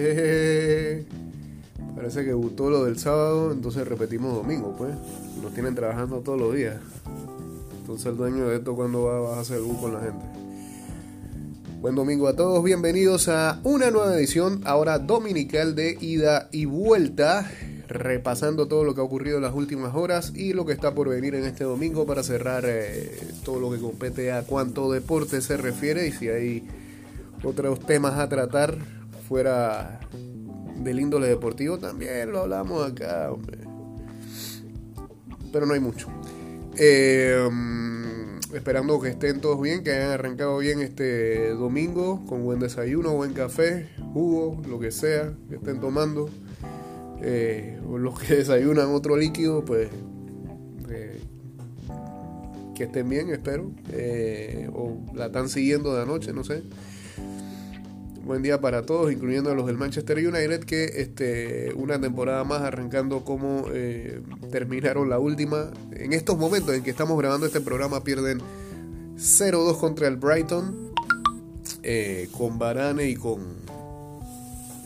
Eh, parece que gustó lo del sábado, entonces repetimos domingo, pues. Nos tienen trabajando todos los días. Entonces el dueño de esto cuando va, a hacer bus con la gente. Buen domingo a todos, bienvenidos a una nueva edición, ahora dominical de ida y vuelta, repasando todo lo que ha ocurrido en las últimas horas y lo que está por venir en este domingo para cerrar eh, todo lo que compete a cuánto deporte se refiere y si hay otros temas a tratar fuera del índole deportivo, también lo hablamos acá, hombre. Pero no hay mucho. Eh, esperando que estén todos bien, que hayan arrancado bien este domingo con buen desayuno, buen café, jugo, lo que sea que estén tomando. Eh, o los que desayunan otro líquido, pues eh, que estén bien, espero. o la están siguiendo de anoche, no sé. Buen día para todos, incluyendo a los del Manchester United, que este, una temporada más arrancando como eh, terminaron la última. En estos momentos en que estamos grabando este programa pierden 0-2 contra el Brighton, eh, con Varane y con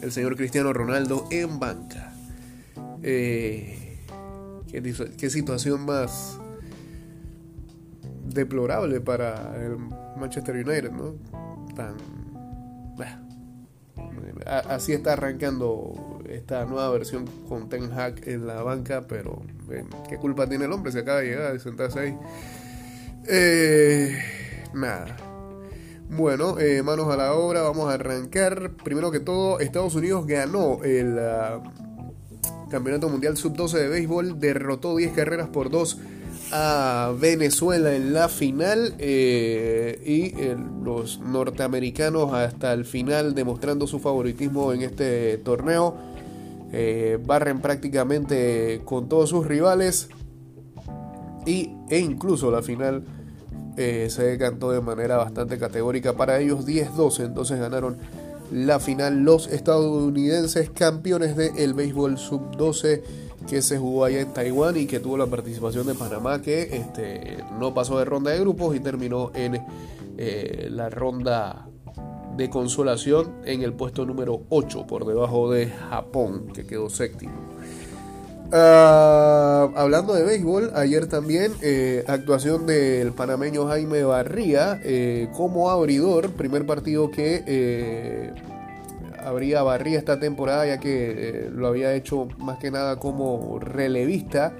el señor Cristiano Ronaldo en banca. Eh, ¿qué, situación más deplorable para el Manchester United, ¿no? Tan así está arrancando esta nueva versión con Ten Hag en la banca, pero eh, ¿qué culpa tiene el hombre? Se acaba de llegar, de sentarse ahí. Eh, nada. Bueno, eh, manos a la obra, vamos a arrancar. Primero que todo, Estados Unidos ganó el ah, Campeonato Mundial Sub-12 de Béisbol, derrotó 10 carreras por 2 a Venezuela en la final eh, y eh, los norteamericanos hasta el final demostrando su favoritismo en este torneo eh, barren prácticamente con todos sus rivales y, e incluso la final se decantó de manera bastante categórica para ellos 10-12 entonces ganaron la final los estadounidenses campeones del béisbol sub 12 que se jugó allá en Taiwán y que tuvo la participación de Panamá, que este, no pasó de ronda de grupos y terminó en eh, la ronda de consolación en el puesto número 8, por debajo de Japón, que quedó séptimo. Ah, hablando de béisbol, ayer también eh, actuación del panameño Jaime Barría eh, como abridor, primer partido que habría barría esta temporada ya que eh, lo había hecho más que nada como relevista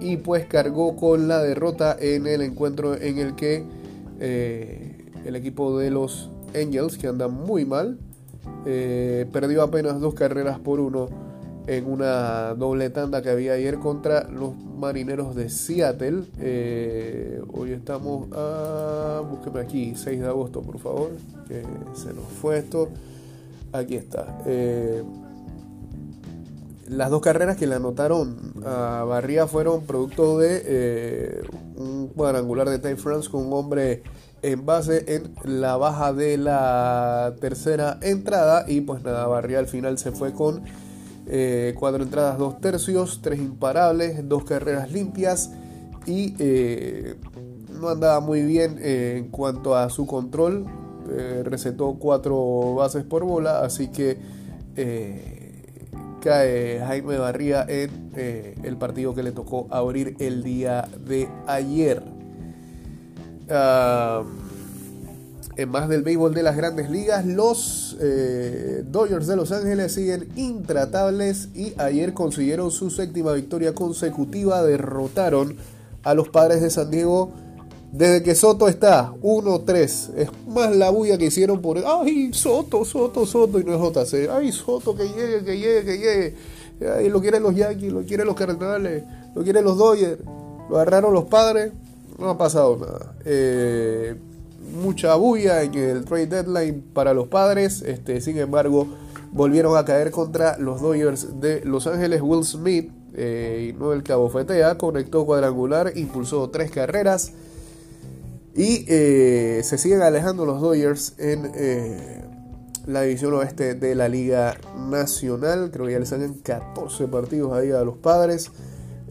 y pues cargó con la derrota en el encuentro en el que eh, el equipo de los Angels que anda muy mal eh, perdió apenas dos carreras por uno en una doble tanda que había ayer contra los marineros de Seattle. hoy estamos a. Búsqueme aquí, 6 de agosto, por favor. Que se nos fue esto. Aquí está. Eh, las dos carreras que le anotaron a Barría fueron producto de eh, un cuadrangular de Ty France con un hombre en base en la baja de la tercera entrada y pues nada, Barría al final se fue con eh, cuatro entradas, dos tercios, tres imparables, dos carreras limpias y no andaba muy bien en cuanto a su control, eh, recetó cuatro bases por bola, así que eh, cae Jaime Barría en eh, el partido que le tocó abrir el día de ayer. en más del béisbol de las grandes ligas, los Dodgers de Los Ángeles siguen intratables y ayer consiguieron su séptima victoria consecutiva, derrotaron a los padres de San Diego desde que Soto está 1-3, es más la bulla que hicieron por. ¡Ay, Soto, Soto, Soto! Y no es JC. ¡Ay, Soto, que llegue, que llegue, que llegue! Ay, lo quieren los Yankees, lo quieren los Cardenales, lo quieren los Dodgers. Lo agarraron los padres, no ha pasado nada. Eh, mucha bulla en el trade deadline para los padres. Este, sin embargo, volvieron a caer contra los Dodgers de Los Ángeles. Will Smith, eh, y no el cabo fetea, conectó cuadrangular, impulsó tres carreras. Y eh, se siguen alejando los Dodgers en eh, la división oeste de la Liga Nacional. Creo que ya les salen 14 partidos ahí a los padres.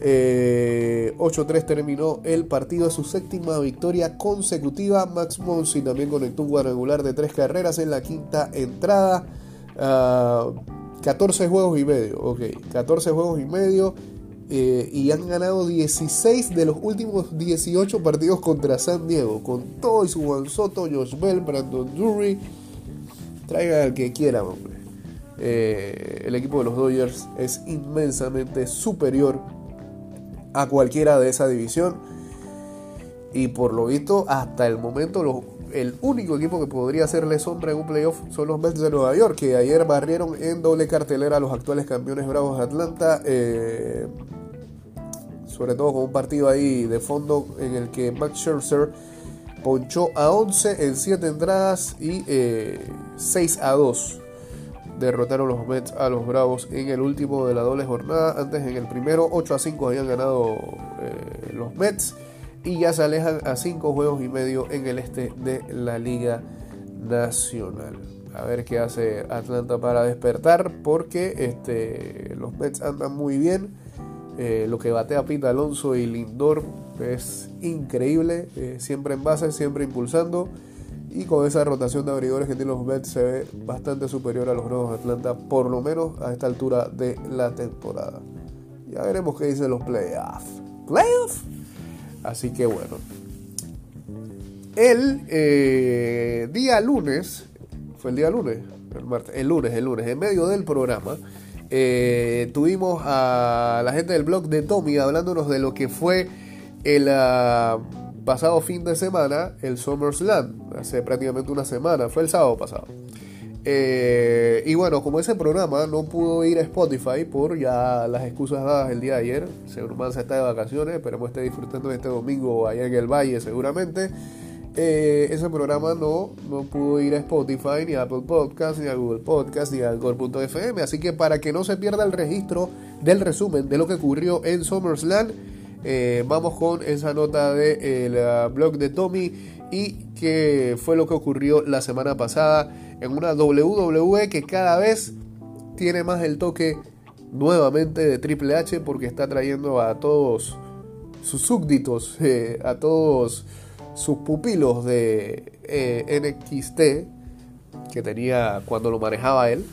8-3 eh, terminó el partido, su séptima victoria consecutiva. Max Monsi también conectó un cuadrangular de tres carreras en la quinta entrada. 14 juegos y medio, ok. 14 juegos y medio. Eh, y han ganado 16 de los últimos 18 partidos contra San Diego. Con todo y su Juan Soto, Josh Bell, Brandon Drury. Traigan al que quieran, hombre. Eh, el equipo de los Dodgers es inmensamente superior a cualquiera de esa división. Y por lo visto, hasta el momento, el único equipo que podría hacerle sombra en un playoff son los Mets de Nueva York, que ayer barrieron en doble cartelera a los actuales campeones bravos de Atlanta. Eh, sobre todo con un partido ahí de fondo en el que Max Scherzer ponchó a 11 en 7 entradas y 6 eh, a 2 derrotaron los Mets a los Bravos en el último de la doble jornada. Antes en el primero 8 a 5 habían ganado eh, los Mets y ya se alejan a 5 juegos y medio en el este de la Liga Nacional. A ver qué hace Atlanta para despertar porque este, los Mets andan muy bien. Eh, lo que batea Pita Alonso y Lindor es increíble. Eh, siempre en base, siempre impulsando. Y con esa rotación de abridores que tienen los Mets se ve bastante superior a los Rojos de Atlanta, por lo menos a esta altura de la temporada. Ya veremos qué dicen los playoffs. ¿Playoffs? Así que bueno. El eh, día lunes, fue el día lunes, el martes, el lunes, el lunes, en medio del programa, eh, tuvimos a la gente del blog de Tommy hablándonos de lo que fue el ah, pasado fin de semana, el SummerSlam, hace prácticamente una semana, fue el sábado pasado. Eh, y bueno, como ese programa no pudo ir a Spotify por ya las excusas dadas el día de ayer, Señor se está de vacaciones, esperemos esté disfrutando de este domingo allá en el Valle seguramente. Eh, ese programa no, no pudo ir a Spotify, ni a Apple Podcast, ni a Google Podcast, ni a Alcor.fm. Así que para que no se pierda el registro del resumen de lo que ocurrió en SummerSlam, eh, vamos con esa nota del de, blog de Tommy y que fue lo que ocurrió la semana pasada en una WWE que cada vez tiene más el toque nuevamente de Triple H porque está trayendo a todos sus súbditos, eh, a todos sus pupilos de eh, NXT que tenía cuando lo manejaba él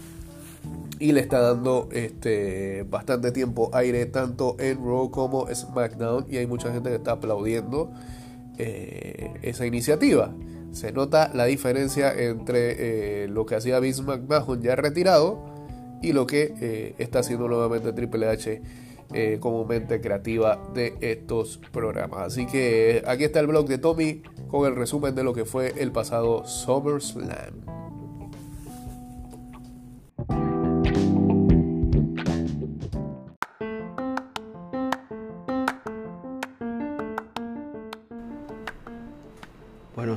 y le está dando este bastante tiempo aire tanto en Raw como SmackDown y hay mucha gente que está aplaudiendo eh, esa iniciativa. Se nota la diferencia entre eh, lo que hacía Vince McMahon ya retirado y lo que eh, está haciendo nuevamente Triple H como mente creativa de estos programas. Así que aquí está el blog de Tommy con el resumen de lo que fue el pasado SummerSlam.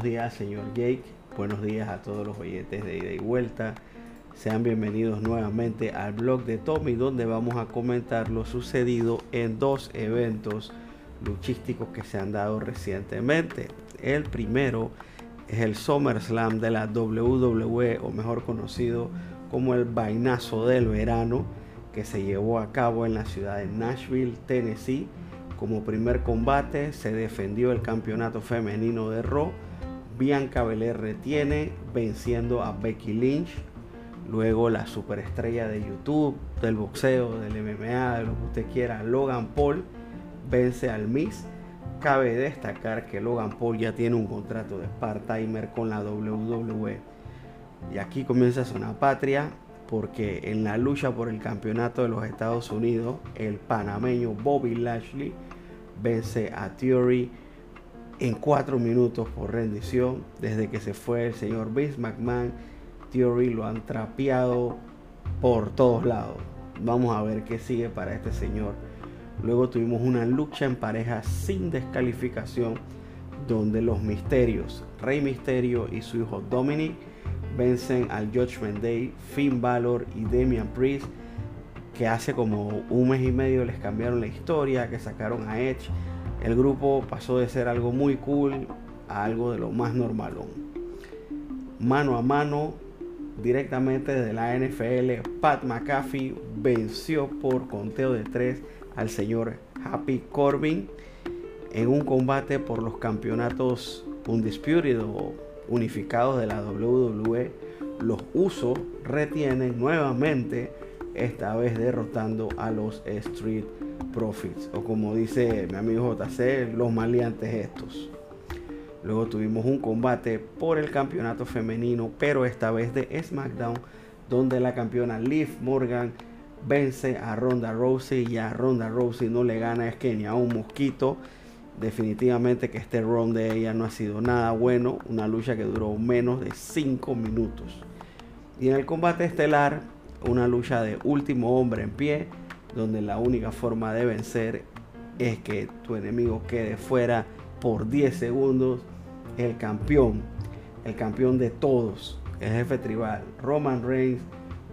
Días, señor Jake. Buenos días a todos los oyentes de ida y vuelta. Sean bienvenidos nuevamente al blog de Tommy, donde vamos a comentar lo sucedido en dos eventos luchísticos que se han dado recientemente. El primero es el SummerSlam de la WWE, o mejor conocido como el Vainazo del Verano, que se llevó a cabo en la ciudad de Nashville, Tennessee. Como primer combate se defendió el campeonato femenino de Raw Bianca Belair retiene venciendo a Becky Lynch. Luego la superestrella de YouTube, del boxeo, del MMA, de lo que usted quiera, Logan Paul vence al Miss. Cabe destacar que Logan Paul ya tiene un contrato de part-timer con la WWE. Y aquí comienza una patria porque en la lucha por el campeonato de los Estados Unidos, el panameño Bobby Lashley vence a Theory en cuatro minutos por rendición. Desde que se fue el señor Vince McMahon, Theory lo han trapeado por todos lados. Vamos a ver qué sigue para este señor. Luego tuvimos una lucha en pareja sin descalificación donde los misterios, Rey Misterio y su hijo Dominic, vencen al Judgment Day, Finn Balor y Damian Priest, que hace como un mes y medio les cambiaron la historia, que sacaron a Edge el grupo pasó de ser algo muy cool a algo de lo más normalón. Mano a mano, directamente desde la NFL, Pat McAfee venció por conteo de tres al señor Happy Corbin en un combate por los campeonatos undisputed o unificados de la WWE los usos retienen nuevamente, esta vez derrotando a los Street Profits, o como dice mi amigo JC, los maleantes estos. Luego tuvimos un combate por el campeonato femenino, pero esta vez de SmackDown, donde la campeona Liv Morgan vence a Ronda Rousey y a Ronda Rousey no le gana es que ni a un mosquito. Definitivamente que este round de ella no ha sido nada bueno, una lucha que duró menos de 5 minutos. Y en el combate estelar, una lucha de último hombre en pie, donde la única forma de vencer es que tu enemigo quede fuera por 10 segundos. El campeón, el campeón de todos, el jefe tribal, Roman Reigns,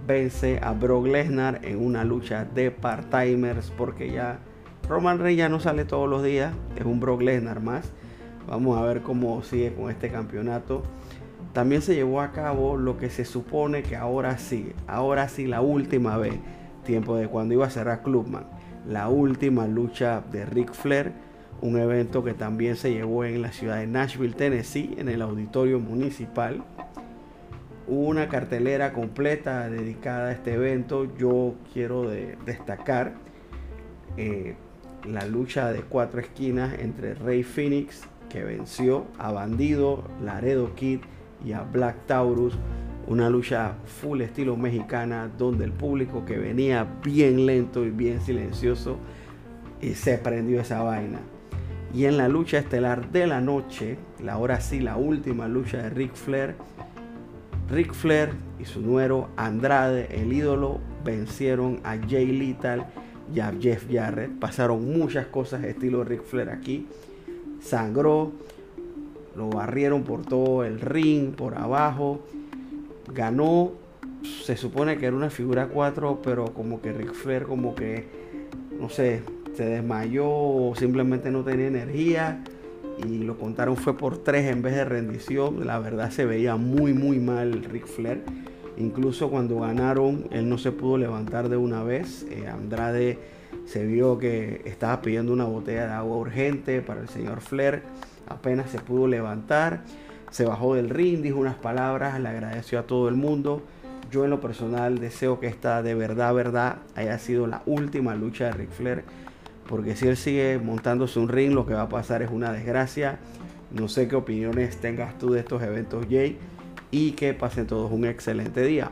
vence a Brock Lesnar en una lucha de part-timers porque ya Roman Reigns ya no sale todos los días, es un Brock Lesnar más. Vamos a ver cómo sigue con este campeonato. También se llevó a cabo lo que se supone que ahora sí, ahora sí la última vez, tiempo de cuando iba a cerrar Clubman, la última lucha de Ric Flair, un evento que también se llevó en la ciudad de Nashville, Tennessee, en el auditorio municipal una cartelera completa dedicada a este evento. Yo quiero destacar eh, la lucha de cuatro esquinas entre Rey Phoenix, que venció a Bandido, Laredo Kid y a Black Taurus. Una lucha full estilo mexicana donde el público que venía bien lento y bien silencioso y se prendió esa vaina. Y en la lucha estelar de la noche, la hora sí, la última lucha de Ric Flair, Ric Flair y su nuero Andrade, el ídolo, vencieron a Jay Lethal y a Jeff Jarrett. Pasaron muchas cosas estilo Ric Flair aquí. Sangró, lo barrieron por todo el ring, por abajo. Ganó, se supone que era una figura 4, pero como que Ric Flair como que, no sé, se desmayó o simplemente no tenía energía y lo contaron fue por tres en vez de rendición. La verdad se veía muy muy mal Ric Flair. Incluso cuando ganaron, él no se pudo levantar de una vez. Eh, Andrade se vio que estaba pidiendo una botella de agua urgente para el señor Flair. Apenas se pudo levantar. Se bajó del ring, dijo unas palabras, le agradeció a todo el mundo. Yo en lo personal deseo que esta de verdad, verdad, haya sido la última lucha de Ric Flair porque si él sigue montándose un ring, lo que va a pasar es una desgracia. No sé qué opiniones tengas tú de estos eventos, Jay, y que pasen todos un excelente día.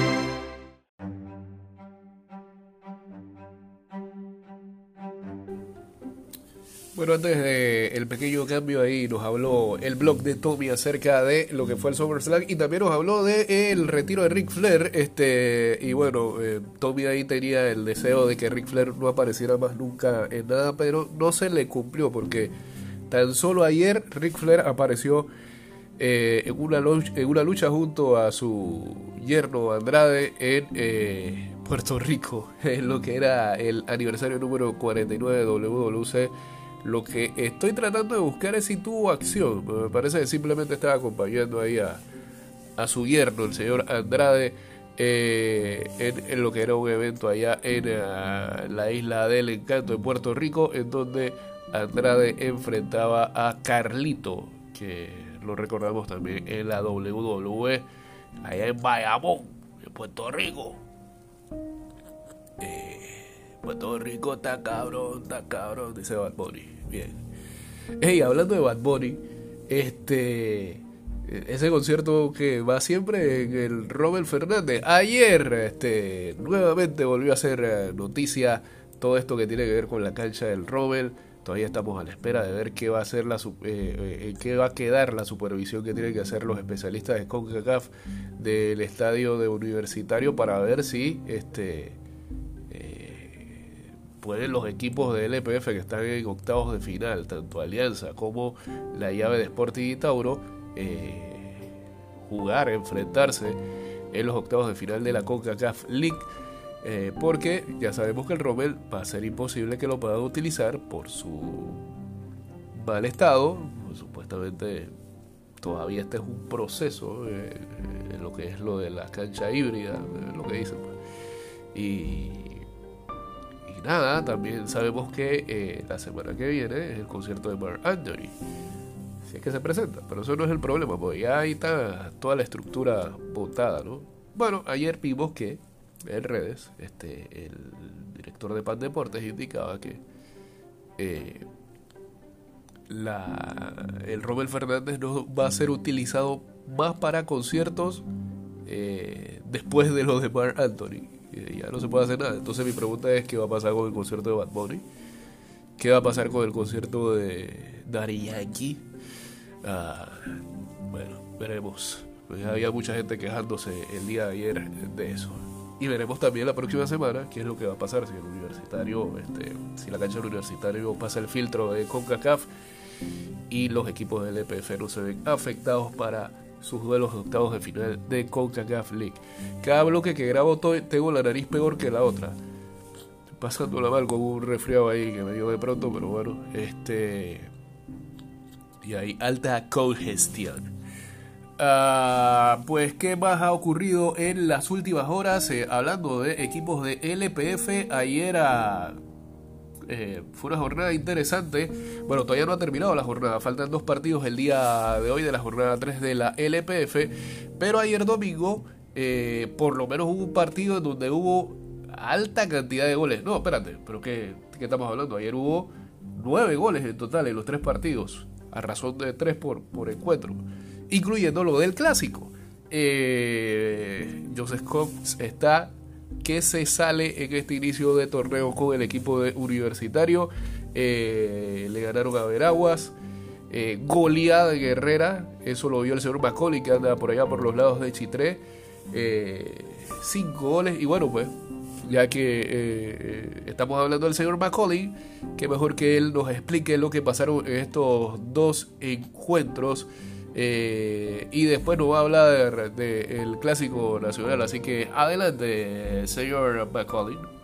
Bueno, antes de pequeño cambio ahí nos habló el blog de Tommy acerca de lo que fue el SummerSlam y también nos habló de el retiro de Ric Flair, este y bueno, eh, Tommy ahí tenía el deseo de que Ric Flair no apareciera más nunca en nada, pero no se le cumplió porque tan solo ayer Ric Flair apareció eh, en, una lucha, en una lucha junto a su yerno Andrade en eh, Puerto Rico, en lo que era el aniversario número 49 de WWC lo que estoy tratando de buscar es si tuvo acción. Me parece que simplemente estaba acompañando ahí a, su yerno, el señor Andrade, eh, en, lo que era un evento allá en eh, la isla del encanto de Puerto Rico, en donde Andrade enfrentaba a Carlito, que lo recordamos también en la WWE, allá en Bayamón, en Puerto Rico. Eh, Puerto Rico está cabrón, está cabrón, dice Bad Bunny. Bien. Hey, hablando de Bad Bunny, este. Ese concierto que va siempre en el Robert Fernández. Ayer, este, nuevamente volvió a ser eh, noticia todo esto que tiene que ver con la cancha del Robert. Todavía estamos a la espera de ver qué va a ser la eh, eh, qué va a quedar la supervisión que tienen que hacer los especialistas de CONCACAF del estadio de Universitario para ver si este pueden los equipos de LPF que están en octavos de final, tanto Alianza como la llave de Sporting y Tauro, eh, jugar, enfrentarse en los octavos de final de la CONCACAF League. Eh, porque ya sabemos que el Rommel va a ser imposible que lo puedan utilizar por su mal estado, supuestamente todavía este es un proceso, eh, en lo que es lo de la cancha híbrida, lo que dicen. Pues. Y, nada, también sabemos que la semana que viene es el concierto de Mark Anthony. Si es que se presenta, pero eso no es el problema, porque ya ahí está toda la estructura botada, ¿no? Bueno, ayer vimos que en redes, este, el director de Pan Deportes indicaba que eh, la, el Robert Fernández no va a ser utilizado más para conciertos eh, después de los de Mark Anthony. Ya no se puede hacer nada. Entonces mi pregunta es qué va a pasar con el concierto de Bad Bunny. ¿Qué va a pasar con el concierto de Daddy Yankee? Ah, bueno, veremos. Pues había mucha gente quejándose el día de ayer de eso. Y veremos también la próxima semana qué es lo que va a pasar si el universitario, este, si la cancha del universitario pasa el filtro de CONCACAF y los equipos del EPF no se ven afectados para sus duelos de octavos de final de CONCACAF League. Cada bloque que grabo tengo la nariz peor que la otra. Pasándola mal con un resfriado ahí que me dio de pronto, pero bueno, este. Y hay alta congestión. Ah, pues, ¿qué más ha ocurrido en las últimas horas? Eh, hablando de equipos de LPF, ayer eh, fue una jornada interesante. Bueno, todavía no ha terminado la jornada, faltan dos partidos el día de hoy de la jornada 3 de la LPF. Pero ayer domingo, eh, por lo menos hubo un partido en donde hubo alta cantidad de goles. No, espérate, pero ¿qué, estamos hablando? Ayer hubo nueve goles en total en los tres partidos, a razón de tres por, por encuentro incluyendo lo del clásico. Eh, Joseph Cox está que se sale en este inicio de torneo con el equipo de universitario. Eh, le ganaron a Veraguas. Eh, goleada de Guerrera, eso lo vio el señor Macaulay que anda por allá por los lados de Chitré. Eh, cinco goles y bueno pues ya que estamos hablando del señor Macaulay, que mejor que él nos explique lo que pasaron en estos dos encuentros eh, y después nos va a hablar del clásico nacional. Así que adelante, señor McCollin.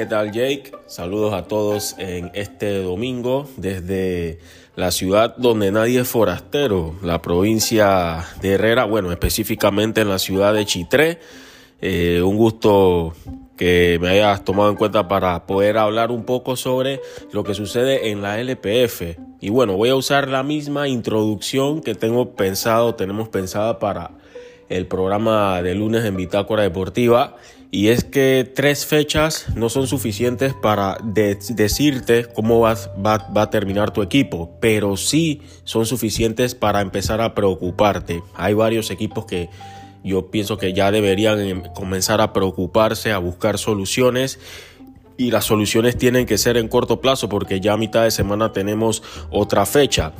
¿Qué tal Jake? Saludos a todos en este domingo desde la ciudad donde nadie es forastero, la provincia de Herrera, bueno, específicamente en la ciudad de Chitré. Eh, un gusto que me hayas tomado en cuenta para poder hablar un poco sobre lo que sucede en la LPF. Y bueno, voy a usar la misma introducción que tengo pensado, tenemos pensada para el programa de lunes en Bitácora Deportiva. Y es que tres fechas no son suficientes para decirte cómo va, va a terminar tu equipo, pero sí son suficientes para empezar a preocuparte. Hay varios equipos que yo pienso que ya deberían em, comenzar a preocuparse, a buscar soluciones y las soluciones tienen que ser en corto plazo porque ya a mitad de semana tenemos otra fecha.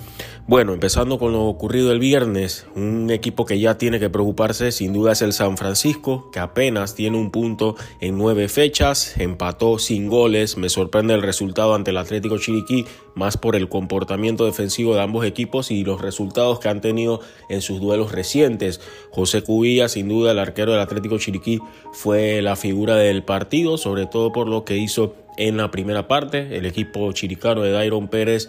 Bueno, empezando con lo ocurrido el viernes, un equipo que ya tiene que preocuparse sin duda es el San Francisco, que apenas tiene un punto en nueve fechas, empató sin goles, me sorprende el resultado ante el Atlético Chiriquí, más por el comportamiento defensivo de ambos equipos y los resultados que han tenido en sus duelos recientes. José Cubilla, sin duda el arquero del Atlético Chiriquí, fue la figura del partido, sobre todo por lo que hizo en la primera parte. El equipo chiricano de Dairon Pérez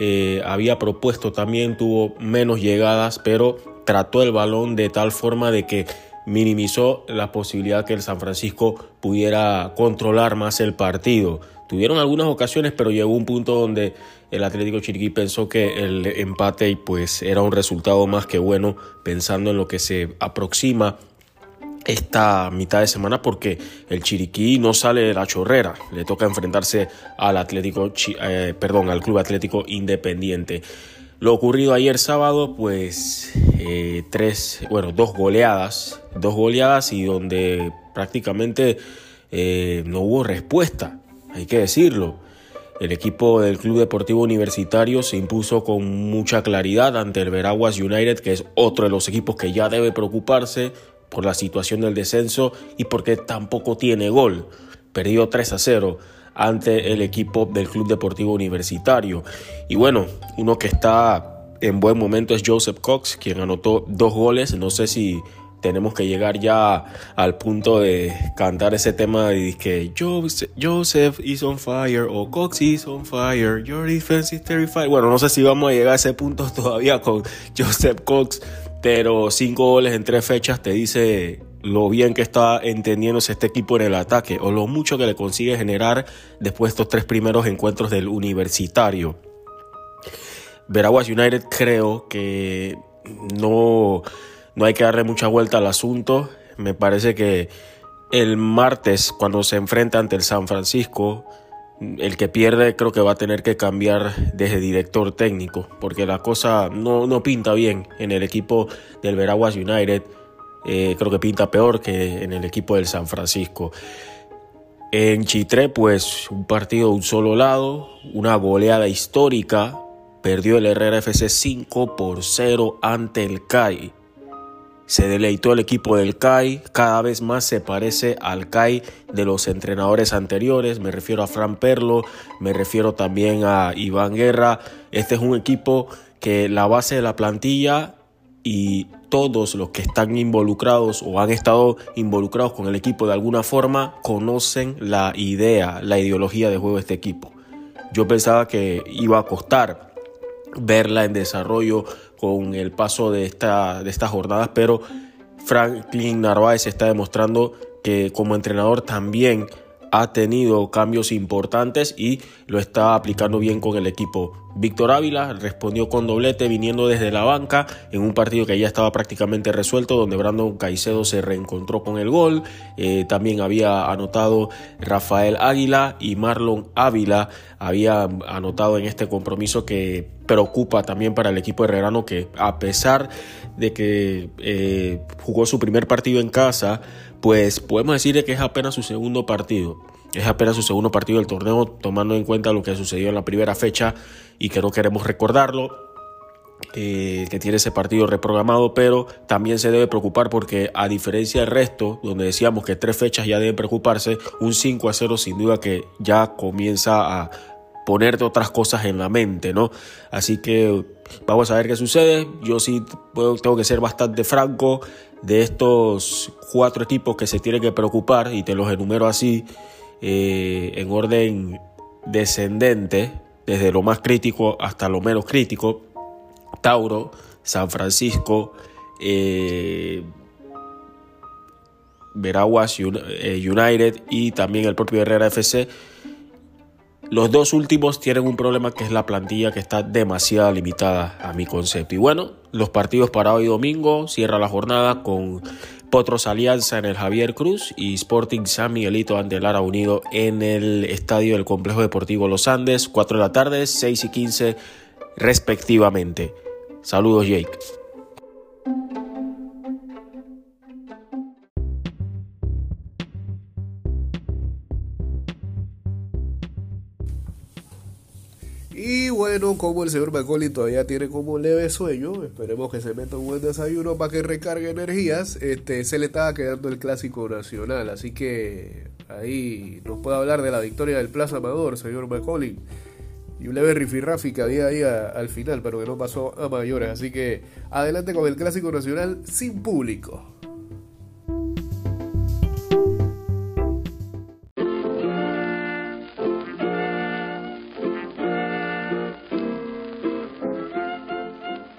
eh, había propuesto también, tuvo menos llegadas, pero trató el balón de tal forma de que minimizó la posibilidad que el San Francisco pudiera controlar más el partido. Tuvieron algunas ocasiones, pero llegó un punto donde el Atlético Chiriquí pensó que el empate pues era un resultado más que bueno, pensando en lo que se aproxima esta mitad de semana porque el Chiriquí no sale de la chorrera, le toca enfrentarse al Atlético, eh, perdón, al Club Atlético Independiente. Lo ocurrido ayer sábado, pues eh, tres, bueno, dos goleadas, dos goleadas y donde prácticamente eh, no hubo respuesta, hay que decirlo. El equipo del Club Deportivo Universitario se impuso con mucha claridad ante el Veraguas United, que es otro de los equipos que ya debe preocuparse por la situación del descenso y porque tampoco tiene gol. Perdió 3 a 0 ante el equipo del Club Deportivo Universitario. Y bueno, uno que está en buen momento es Joseph Cox, quien anotó dos goles. No sé si tenemos que llegar ya al punto de cantar ese tema de que Joseph is on fire o Cox is on fire, your defense is terrified. Bueno, no sé si vamos a llegar a ese punto todavía con Joseph Cox, pero cinco goles en tres fechas te dice lo bien que está entendiéndose este equipo en el ataque o lo mucho que le consigue generar después de estos tres primeros encuentros del universitario. Veraguas United creo que no no hay que darle mucha vuelta al asunto. Me parece que el martes, cuando se enfrenta ante el San Francisco, el que pierde creo que va a tener que cambiar desde director técnico, porque la cosa no, no pinta bien en el equipo del Veraguas United. Eh, creo que pinta peor que en el equipo del San Francisco. En Chitré, pues un partido de un solo lado, una goleada histórica. Perdió el Herrera FC 5 por 0 ante el CAI. Se deleitó el equipo del CAI, cada vez más se parece al CAI de los entrenadores anteriores, me refiero a Fran Perlo, me refiero también a Iván Guerra. Este es un equipo que la base de la plantilla y todos los que están involucrados o han estado involucrados con el equipo de alguna forma conocen la idea, la ideología de juego de este equipo. Yo pensaba que iba a costar verla en desarrollo con el paso de, esta, de estas jornadas, pero Franklin Narváez está demostrando que como entrenador también ha tenido cambios importantes y lo está aplicando bien con el equipo. Víctor Ávila respondió con doblete viniendo desde la banca en un partido que ya estaba prácticamente resuelto donde Brandon Caicedo se reencontró con el gol. Eh, también había anotado Rafael Águila y Marlon Ávila había anotado en este compromiso que preocupa también para el equipo herrerano que a pesar de que eh, jugó su primer partido en casa pues podemos decir que es apenas su segundo partido. Es apenas su segundo partido del torneo, tomando en cuenta lo que sucedió en la primera fecha y que no queremos recordarlo. Eh, que tiene ese partido reprogramado, pero también se debe preocupar porque a diferencia del resto, donde decíamos que tres fechas ya deben preocuparse, un 5 a 0 sin duda que ya comienza a ponerte otras cosas en la mente, ¿no? Así que vamos a ver qué sucede. Yo sí tengo que ser bastante franco de estos cuatro equipos que se tienen que preocupar, y te los enumero así eh, en orden descendente, desde lo más crítico hasta lo menos crítico, Tauro, San Francisco, eh, Veraguas eh, United y también el propio Herrera FC. Los dos últimos tienen un problema que es la plantilla que está demasiado limitada a mi concepto. Y bueno, los partidos para hoy domingo cierra la jornada con Potros Alianza en el Javier Cruz y Sporting San Miguelito ante Lara Unido en el estadio del Complejo Deportivo Los Andes, 4 de la tarde, 6 y 15 respectivamente. Saludos Jake. Bueno, como el señor Macaulay todavía tiene como leve sueño, esperemos que se meta un buen desayuno para que recargue energías. Este, se le estaba quedando el clásico nacional, así que ahí nos puede hablar de la victoria del Plaza Amador, señor Macaulay. Y un leve rifirrafi que había ahí al final, pero que no pasó a mayores. Así que adelante con el clásico nacional sin público.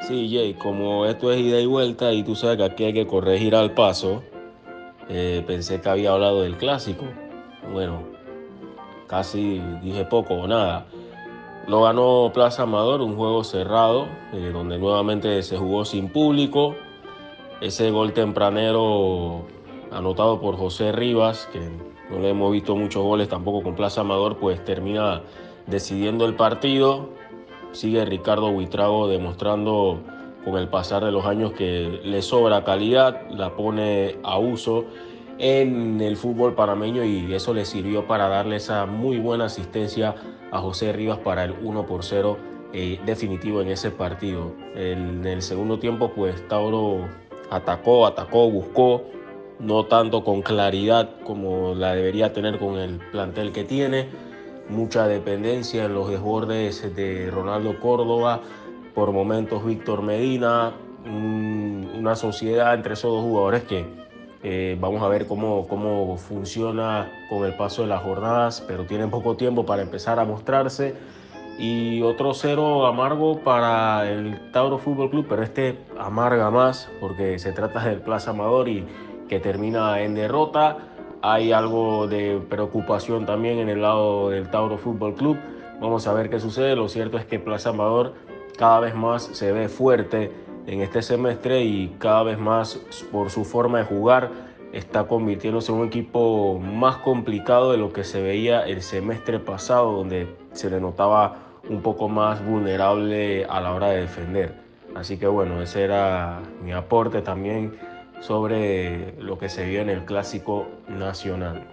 Sí, Jay, como esto es ida y vuelta y tú sabes que aquí hay que corregir al paso, eh, pensé que había hablado del clásico. Bueno, casi dije poco o nada. Lo ganó Plaza Amador, un juego cerrado, eh, donde nuevamente se jugó sin público. Ese gol tempranero anotado por José Rivas, que no le hemos visto muchos goles tampoco con Plaza Amador, pues termina decidiendo el partido sigue Ricardo Huitrago demostrando con el pasar de los años que le sobra calidad, la pone a uso en el fútbol parameño y eso le sirvió para darle esa muy buena asistencia a José Rivas para el 1 por 0 eh, definitivo en ese partido. En el segundo tiempo pues Tauro atacó, atacó, buscó, no tanto con claridad como la debería tener con el plantel que tiene mucha dependencia en los desbordes de Ronaldo Córdoba, por momentos Víctor Medina, una sociedad entre esos dos jugadores que eh, vamos a ver cómo, cómo funciona con el paso de las jornadas, pero tienen poco tiempo para empezar a mostrarse. Y otro cero amargo para el Tauro Fútbol Club, pero este amarga más porque se trata del Plaza Amador y que termina en derrota. Hay algo de preocupación también en el lado del Tauro Fútbol Club. Vamos a ver qué sucede. Lo cierto es que Plaza Amador cada vez más se ve fuerte en este semestre y cada vez más por su forma de jugar está convirtiéndose en un equipo más complicado de lo que se veía el semestre pasado, donde se le notaba un poco más vulnerable a la hora de defender. Así que bueno, ese era mi aporte también sobre lo que se vio en el clásico nacional.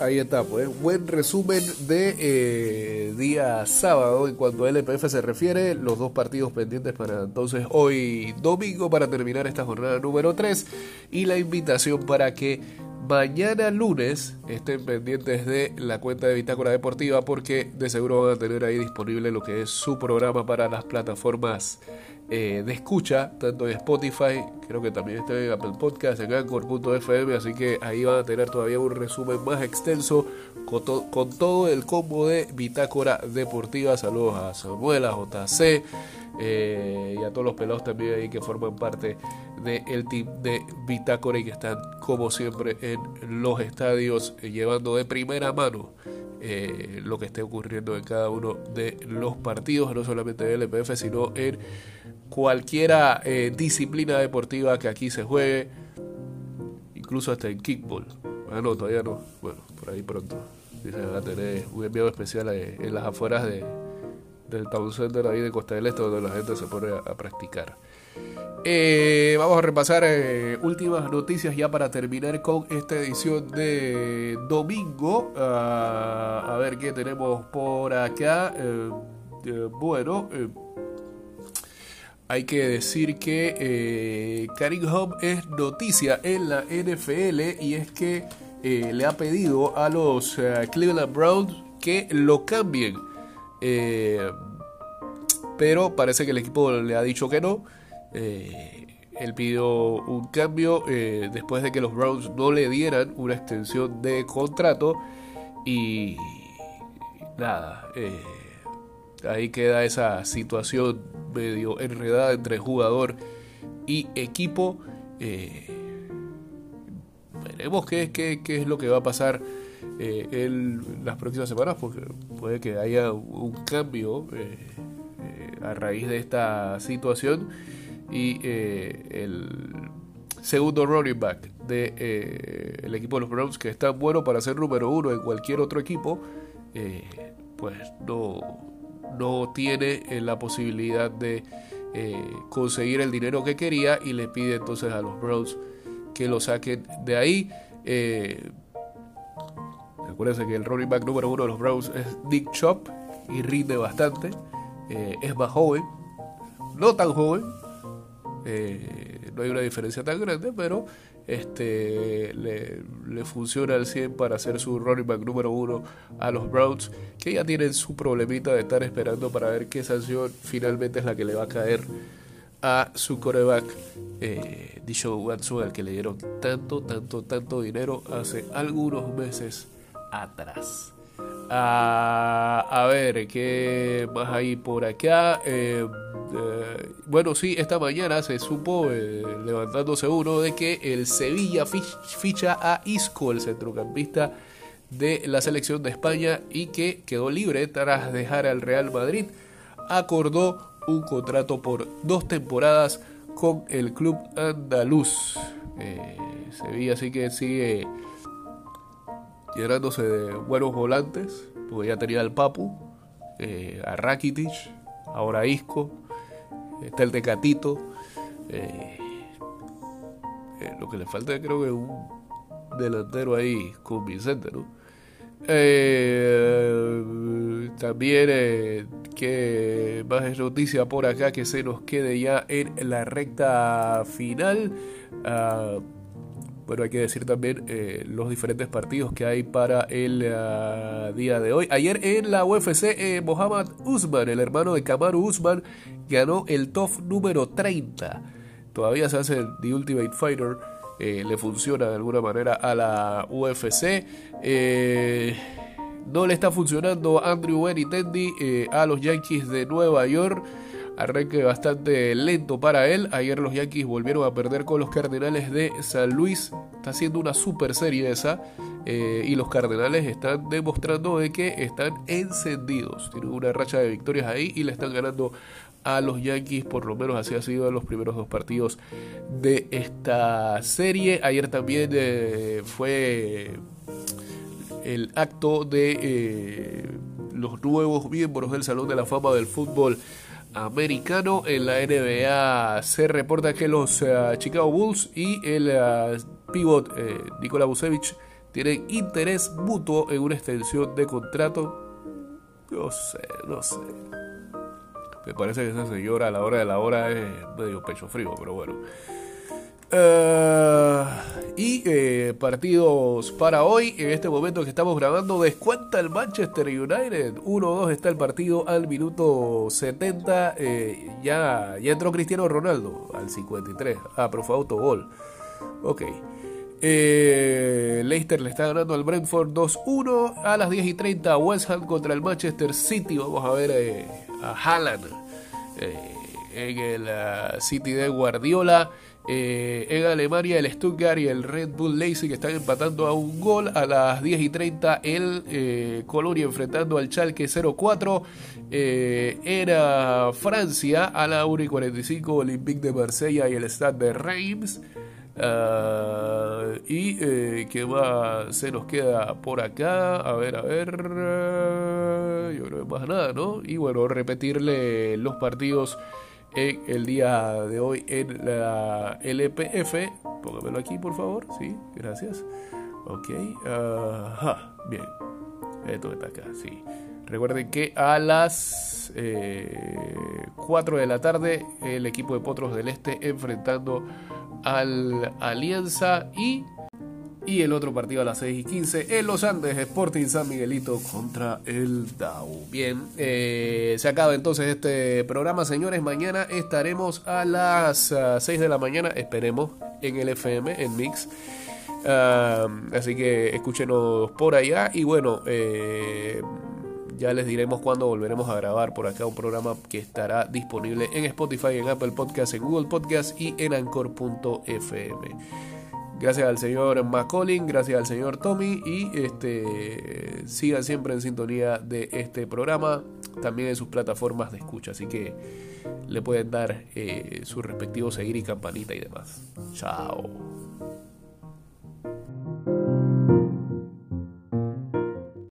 Ahí está, pues buen resumen de eh, día sábado en cuanto a LPF se refiere, los dos partidos pendientes para entonces hoy domingo para terminar esta jornada número 3 y la invitación para que mañana lunes estén pendientes de la cuenta de Bitácora Deportiva porque de seguro van a tener ahí disponible lo que es su programa para las plataformas eh, de escucha, tanto en Spotify, creo que también está en Apple Podcast, en Anchor.fm, así que ahí van a tener todavía un resumen más extenso con, todo el combo de Bitácora Deportiva. Saludos a Samuel, a JC eh, y a todos los pelados también ahí que forman parte del team de Bitácora y que están como siempre en los estadios eh, llevando de primera mano lo que esté ocurriendo en cada uno de los partidos, no solamente del LPF, sino en cualquiera eh, disciplina deportiva que aquí se juegue, incluso hasta en kickball. Bueno, todavía no, bueno, por ahí pronto. Dice van a tener un enviado especial eh, en las afueras de, del Town Center ahí de Costa del Este, donde la gente se pone a, practicar. Eh, vamos a repasar últimas noticias ya para terminar con esta edición de domingo. Ah, a ver qué tenemos por acá. bueno, hay que decir que eh, Karim Home es noticia en la NFL y es que eh, le ha pedido a los eh, Cleveland Browns que lo cambien. Eh, pero parece que el equipo le ha dicho que no. él pidió un cambio después de que los Browns no le dieran una extensión de contrato. Y nada, ahí queda esa situación medio enredada entre jugador y equipo. Veremos qué, qué, qué, es lo que va a pasar eh, en las próximas semanas, porque puede que haya un cambio eh, a raíz de esta situación. Y el segundo running back del de, el equipo de los Browns, que está bueno para ser número uno en cualquier otro equipo, pues no, no tiene eh, la posibilidad de eh, conseguir el dinero que quería y le pide entonces a los Browns que lo saquen de ahí. Eh, acuérdense que el running back número uno de los Browns es Dick Chop y rinde bastante. Eh, es más joven, no tan joven, no hay una diferencia tan grande, pero este, le, funciona al 100 para hacer su running back número uno a los Browns, que ya tienen su problemita de estar esperando para ver qué sanción finalmente es la que le va a caer a su coreback, eh, Watson, al que le dieron tanto, tanto, tanto dinero hace algunos meses atrás. Ah, a ver, ¿qué más hay por acá? Eh, eh, bueno, sí, esta mañana se supo, eh, levantándose uno, de que el Sevilla ficha a Isco, el centrocampista de la selección de España, y que quedó libre tras dejar al Real Madrid. Acordó un contrato por dos temporadas con el club andaluz. Sevilla sí que sigue llenándose de buenos volantes, porque ya tenía al Papu, eh, a Rakitic, ahora Isco, está el Tecatito. Eh, eh, lo que le falta creo que es un delantero ahí convincente, ¿no? También que más noticia por acá que se nos quede ya en la recta final. Ah, Bueno, hay que decir también eh, los diferentes partidos que hay para el ah, día de hoy. Ayer en la UFC, eh, Mohamed Usman, el hermano de Kamaru Usman, ganó el TOF número 30. Todavía se hace The Ultimate Fighter. Eh, le funciona de alguna manera a la UFC. no le está funcionando Andrew Benintendi a los Yankees de Nueva York. Arranque bastante lento para él. Ayer los Yankees volvieron a perder con los Cardenales de San Luis. Está siendo una super serie esa. Eh, y los Cardenales están demostrando de que están encendidos. Tienen una racha de victorias ahí y le están ganando a los Yankees, por lo menos así ha sido en los primeros dos partidos de esta serie. Ayer también eh, fue el acto de eh, los nuevos miembros del Salón de la Fama del Fútbol americano. En la NBA se reporta que los eh, Chicago Bulls y el eh, pivot eh, Nikola Vucevic tienen interés mutuo en una extensión de contrato. No sé, no sé. Me parece que esa señora a la hora de la hora es medio pecho frío, pero bueno. Uh, y eh, partidos para hoy, en este momento que estamos grabando, descuenta el Manchester United. 1-2 está el partido al minuto 70. Eh, ya, ya entró Cristiano Ronaldo al 53. Ah, pero fue autogol. Ok. Eh, Leicester le está ganando al Brentford 2-1. A las 10 y 30 West Ham contra el Manchester City. Vamos a ver eh, a Haaland en el City de Guardiola. Eh, en Alemania el Stuttgart y el Red Bull Leipzig están empatando a un gol a las 10 y 30 el eh, Colonia enfrentando al Schalke 04 eh, en Francia a la 1 y 45 Olympique de Marsella y el Stade de Reims ah, y qué más se nos queda por acá a ver a ver yo creo que más nada no y bueno repetirle los partidos en el día de hoy en la LPF. Póngamelo aquí, por favor. Sí, gracias. Ok. bien. Esto está acá, sí. Recuerden que a las 4 eh, de la tarde el equipo de Potros del Este enfrentando al Alianza y y el otro partido a las 6 y 15 en Los Andes, Sporting San Miguelito contra el Dau. Bien, eh, se acaba entonces este programa, señores. Mañana estaremos a las 6 ah, de la mañana, esperemos, en el FM, en Mix. así que escúchenos por allá. Y bueno, eh, ya les diremos cuándo volveremos a grabar por acá un programa que estará disponible en Spotify, en Apple Podcast, en Google Podcast y en Anchor.fm. Gracias al señor McCollin, gracias al señor Tommy y este sigan siempre en sintonía de este programa, también en sus plataformas de escucha, así que le pueden dar eh, su respectivo seguir y campanita y demás. Chao.